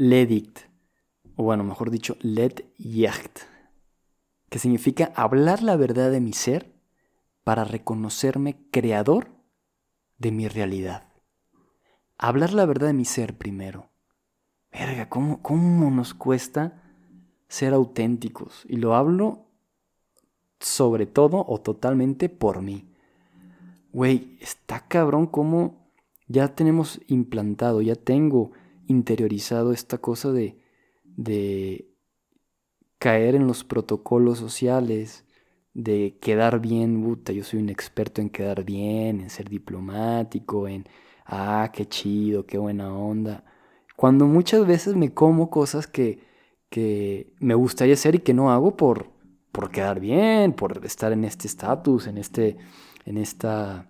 Ledict, o bueno, mejor dicho, Led Yacht, que significa hablar la verdad de mi ser para reconocerme creador de mi realidad. Hablar la verdad de mi ser primero. Verga, ¿cómo, cómo nos cuesta ser auténticos? Y lo hablo sobre todo o totalmente por mí. Güey, está cabrón cómo ya tenemos implantado, ya tengo interiorizado esta cosa de, de caer en los protocolos sociales, de quedar bien, puta, yo soy un experto en quedar bien, en ser diplomático, en, ah, qué chido, qué buena onda. Cuando muchas veces me como cosas que, que me gustaría hacer y que no hago por, por quedar bien, por estar en este estatus, en, este, en, esta,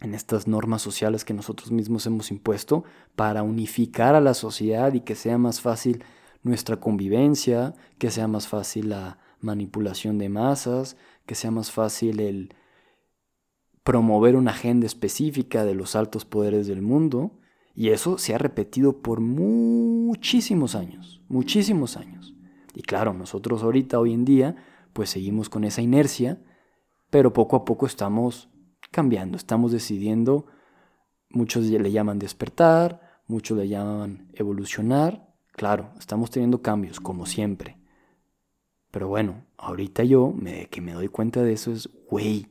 en estas normas sociales que nosotros mismos hemos impuesto para unificar a la sociedad y que sea más fácil nuestra convivencia, que sea más fácil la manipulación de masas, que sea más fácil el promover una agenda específica de los altos poderes del mundo. Y eso se ha repetido por muchísimos años, muchísimos años. Y claro, nosotros ahorita, hoy en día, pues seguimos con esa inercia, pero poco a poco estamos cambiando, estamos decidiendo, muchos le llaman despertar, muchos le llaman evolucionar, claro, estamos teniendo cambios, como siempre. Pero bueno, ahorita yo, me, que me doy cuenta de eso es, güey,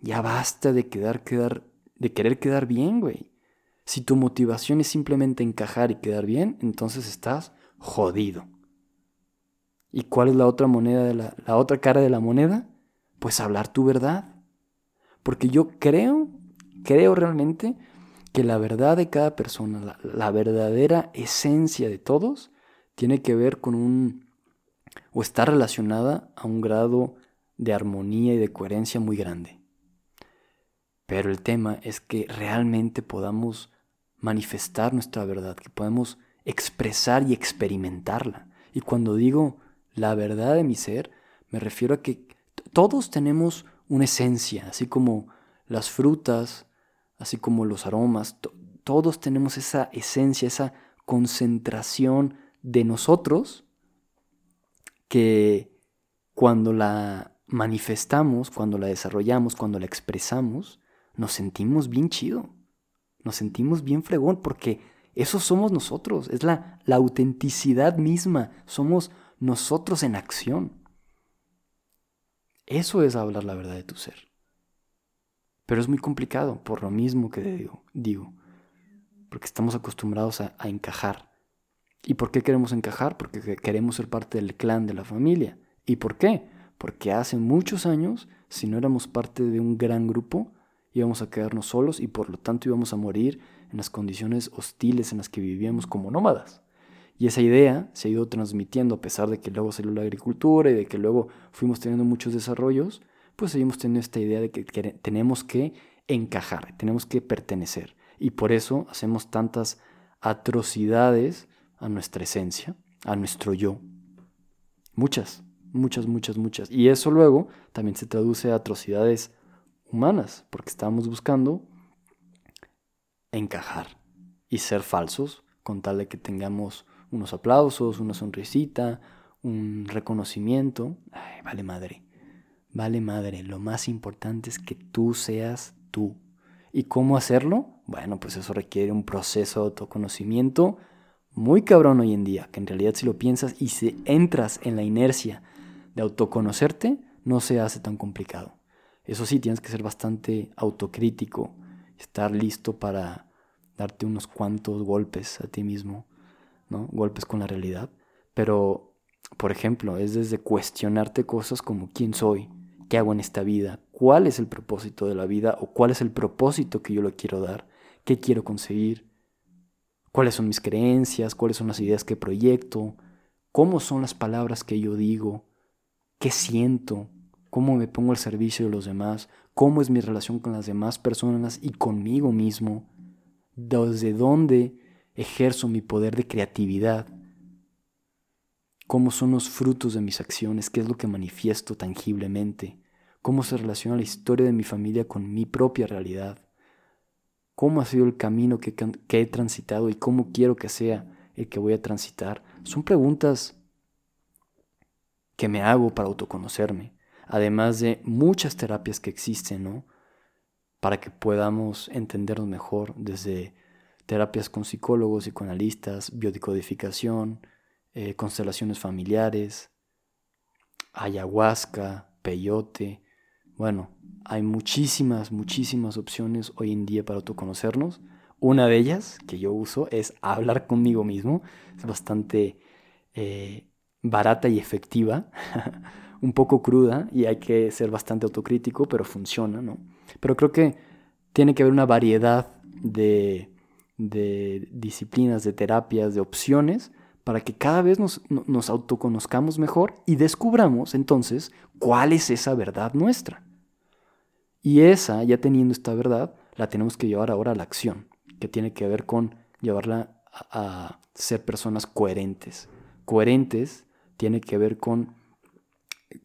ya basta de quedar, quedar, de querer quedar bien, güey. Si tu motivación es simplemente encajar y quedar bien, entonces estás jodido. ¿Y cuál es la otra moneda la otra cara de la moneda? Pues hablar tu verdad. Porque yo creo, creo realmente que la verdad de cada persona, la, verdadera esencia de todos, tiene que ver con un, o está relacionada a un grado de armonía y de coherencia muy grande. Pero el tema es que realmente podamos manifestar nuestra verdad, que podamos expresar y experimentarla. Y cuando digo la verdad de mi ser, me refiero a que todos tenemos una esencia, así como las frutas, así como los aromas, todos tenemos esa esencia, esa concentración de nosotros que cuando la manifestamos, cuando la desarrollamos, cuando la expresamos, nos sentimos bien chido, nos sentimos bien fregón, porque eso somos nosotros, es la, la autenticidad misma, somos nosotros en acción. Eso es hablar la verdad de tu ser. Pero es muy complicado, por lo mismo que digo, digo porque estamos acostumbrados a, a encajar. ¿Y por qué queremos encajar? Porque queremos ser parte del clan, de la familia. ¿Y por qué? Porque hace muchos años, si no éramos parte de un gran grupo, íbamos a quedarnos solos y por lo tanto íbamos a morir en las condiciones hostiles en las que vivíamos como nómadas. Y esa idea se ha ido transmitiendo a pesar de que luego salió la agricultura y de que luego fuimos teniendo muchos desarrollos, pues seguimos teniendo esta idea de que tenemos que encajar, tenemos que pertenecer. Y por eso hacemos tantas atrocidades a nuestra esencia, a nuestro yo. Muchas, muchas, muchas, muchas. Y eso luego también se traduce a atrocidades humanas, porque estamos buscando encajar y ser falsos con tal de que tengamos unos aplausos, una sonrisita, un reconocimiento. Vale madre, vale madre. Lo más importante es que tú seas tú. ¿Y cómo hacerlo? Bueno, pues eso requiere un proceso de autoconocimiento muy cabrón hoy en día, que en realidad si lo piensas y si entras en la inercia de autoconocerte, no se hace tan complicado. Eso sí, tienes que ser bastante autocrítico, estar listo para darte unos cuantos golpes a ti mismo ¿no? Golpes con la realidad. Pero, por ejemplo, es desde cuestionarte cosas como quién soy, qué hago en esta vida, cuál es el propósito de la vida o cuál es el propósito que yo le quiero dar, qué quiero conseguir, cuáles son mis creencias, cuáles son las ideas que proyecto, cómo son las palabras que yo digo, qué siento, cómo me pongo al servicio de los demás, cómo es mi relación con las demás personas y conmigo mismo, desde dónde ejerzo mi poder de creatividad, cómo son los frutos de mis acciones, qué es lo que manifiesto tangiblemente, cómo se relaciona la historia de mi familia con mi propia realidad, cómo ha sido el camino que, he transitado y cómo quiero que sea el que voy a transitar Son preguntas que me hago para autoconocerme, además de muchas terapias que existen, ¿no? Para que podamos entendernos mejor desde terapias con psicólogos, psicoanalistas, biodicodificación, eh, constelaciones familiares, ayahuasca, peyote. Bueno, hay muchísimas, muchísimas opciones hoy en día para autoconocernos. Una de ellas que yo uso es hablar conmigo mismo. Es bastante eh, barata y efectiva. un poco cruda y hay que ser bastante autocrítico, pero funciona, ¿no? Pero creo que tiene que haber una variedad de, de disciplinas, de terapias, de opciones para que cada vez nos, nos autoconozcamos mejor y descubramos entonces cuál es esa verdad nuestra. Y esa, ya teniendo esta verdad, la tenemos que llevar ahora a la acción, que tiene que ver con llevarla a, ser personas coherentes. Coherentes tiene que ver con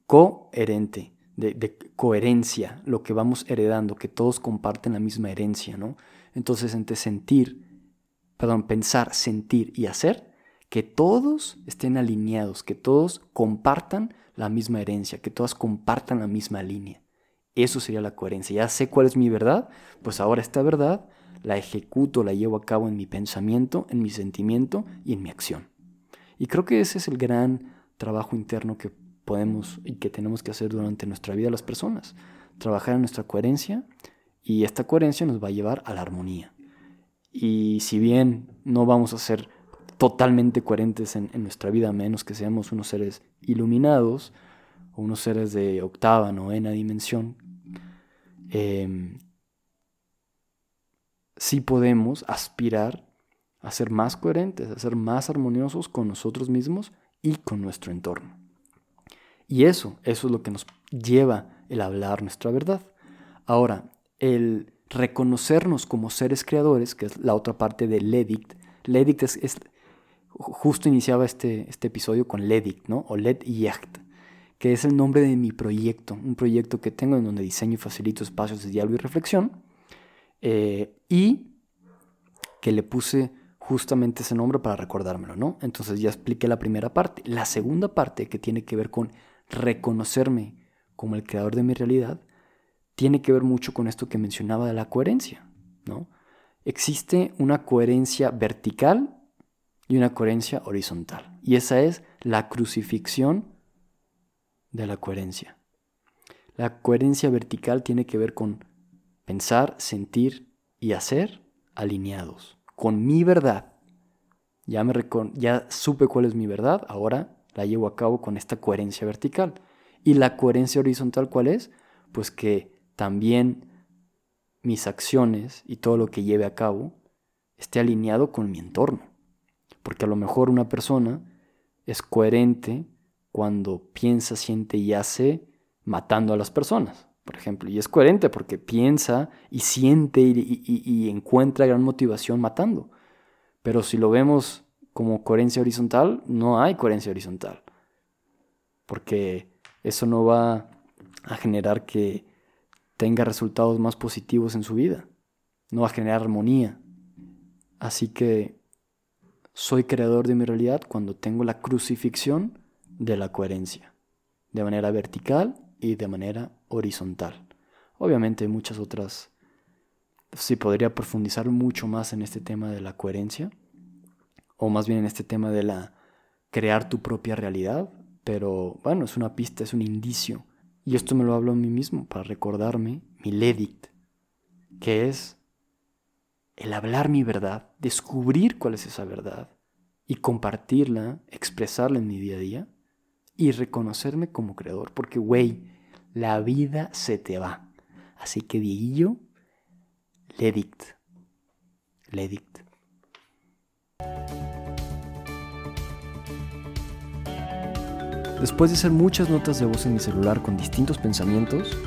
coherente, de, de, coherencia, lo que vamos heredando, que todos comparten la misma herencia, ¿no? Entonces, entre sentir, perdón, pensar, sentir y hacer, que todos estén alineados, que todos compartan la misma herencia, que todas compartan la misma línea. Eso sería la coherencia. Ya sé cuál es mi verdad, pues ahora esta verdad la ejecuto, la llevo a cabo en mi pensamiento, en mi sentimiento y en mi acción. Y creo que ese es el gran trabajo interno que podemos y que tenemos que hacer durante nuestra vida las personas. Trabajar en nuestra coherencia y esta coherencia nos va a llevar a la armonía. Y si bien no vamos a ser totalmente coherentes en, nuestra vida, a menos que seamos unos seres iluminados o unos seres de octava, novena dimensión, eh, sí podemos aspirar a ser más coherentes, a ser más armoniosos con nosotros mismos y con nuestro entorno. Y eso, eso es lo que nos lleva el hablar nuestra verdad. Ahora, el reconocernos como seres creadores, que es la otra parte del edict, el edict es, justo iniciaba este, este episodio con Ledict, ¿no? O Led que es el nombre de mi proyecto, un proyecto que tengo en donde diseño y facilito espacios de diálogo y reflexión, eh, y que le puse justamente ese nombre para recordármelo, ¿no? Entonces ya expliqué la primera parte. La segunda parte, que tiene que ver con reconocerme como el creador de mi realidad, tiene que ver mucho con esto que mencionaba de la coherencia, ¿no? Existe una coherencia vertical y una coherencia horizontal. Y esa es la crucifixión de la coherencia. La coherencia vertical tiene que ver con pensar, sentir y hacer alineados, con mi verdad. Ya, me ya supe cuál es mi verdad, ahora la llevo a cabo con esta coherencia vertical. ¿Y la coherencia horizontal cuál es? Pues que también mis acciones y todo lo que lleve a cabo esté alineado con mi entorno. Porque a lo mejor una persona es coherente cuando piensa, siente y hace matando a las personas, por ejemplo. Y es coherente porque piensa y siente y, encuentra gran motivación matando. Pero si lo vemos como coherencia horizontal, no hay coherencia horizontal. Porque eso no va a generar que tenga resultados más positivos en su vida. No va a generar armonía. Así que soy creador de mi realidad cuando tengo la crucifixión de la coherencia, de manera vertical y de manera horizontal. Obviamente hay muchas otras, sí podría profundizar mucho más en este tema de la coherencia, o más bien en este tema de la crear tu propia realidad, pero bueno, es una pista, es un indicio. Y esto me lo hablo a mí mismo para recordarme mi ledit, que es el hablar mi verdad, descubrir cuál es esa verdad y compartirla, expresarla en mi día a día y reconocerme como creador. Porque, güey, la vida se te va. Así que, Dieguillo, ledict. Ledict. Después de hacer muchas notas de voz en mi celular con distintos pensamientos,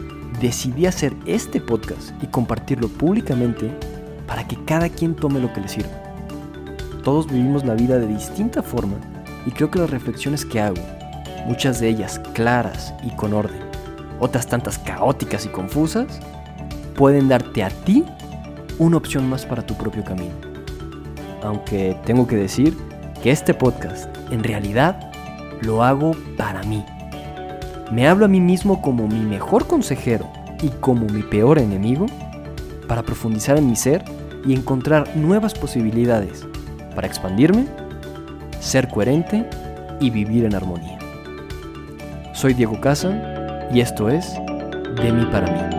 decidí hacer este podcast y compartirlo públicamente para que cada quien tome lo que le sirva. Todos vivimos la vida de distinta forma y creo que las reflexiones que hago, muchas de ellas claras y con orden, otras tantas caóticas y confusas, pueden darte a ti una opción más para tu propio camino. Aunque tengo que decir que este podcast En realidad, lo hago para mí. Me hablo a mí mismo como mi mejor consejero y como mi peor enemigo para profundizar en mi ser y encontrar nuevas posibilidades para expandirme, ser coherente y vivir en armonía. Soy Diego Casa y esto es De mí para mí.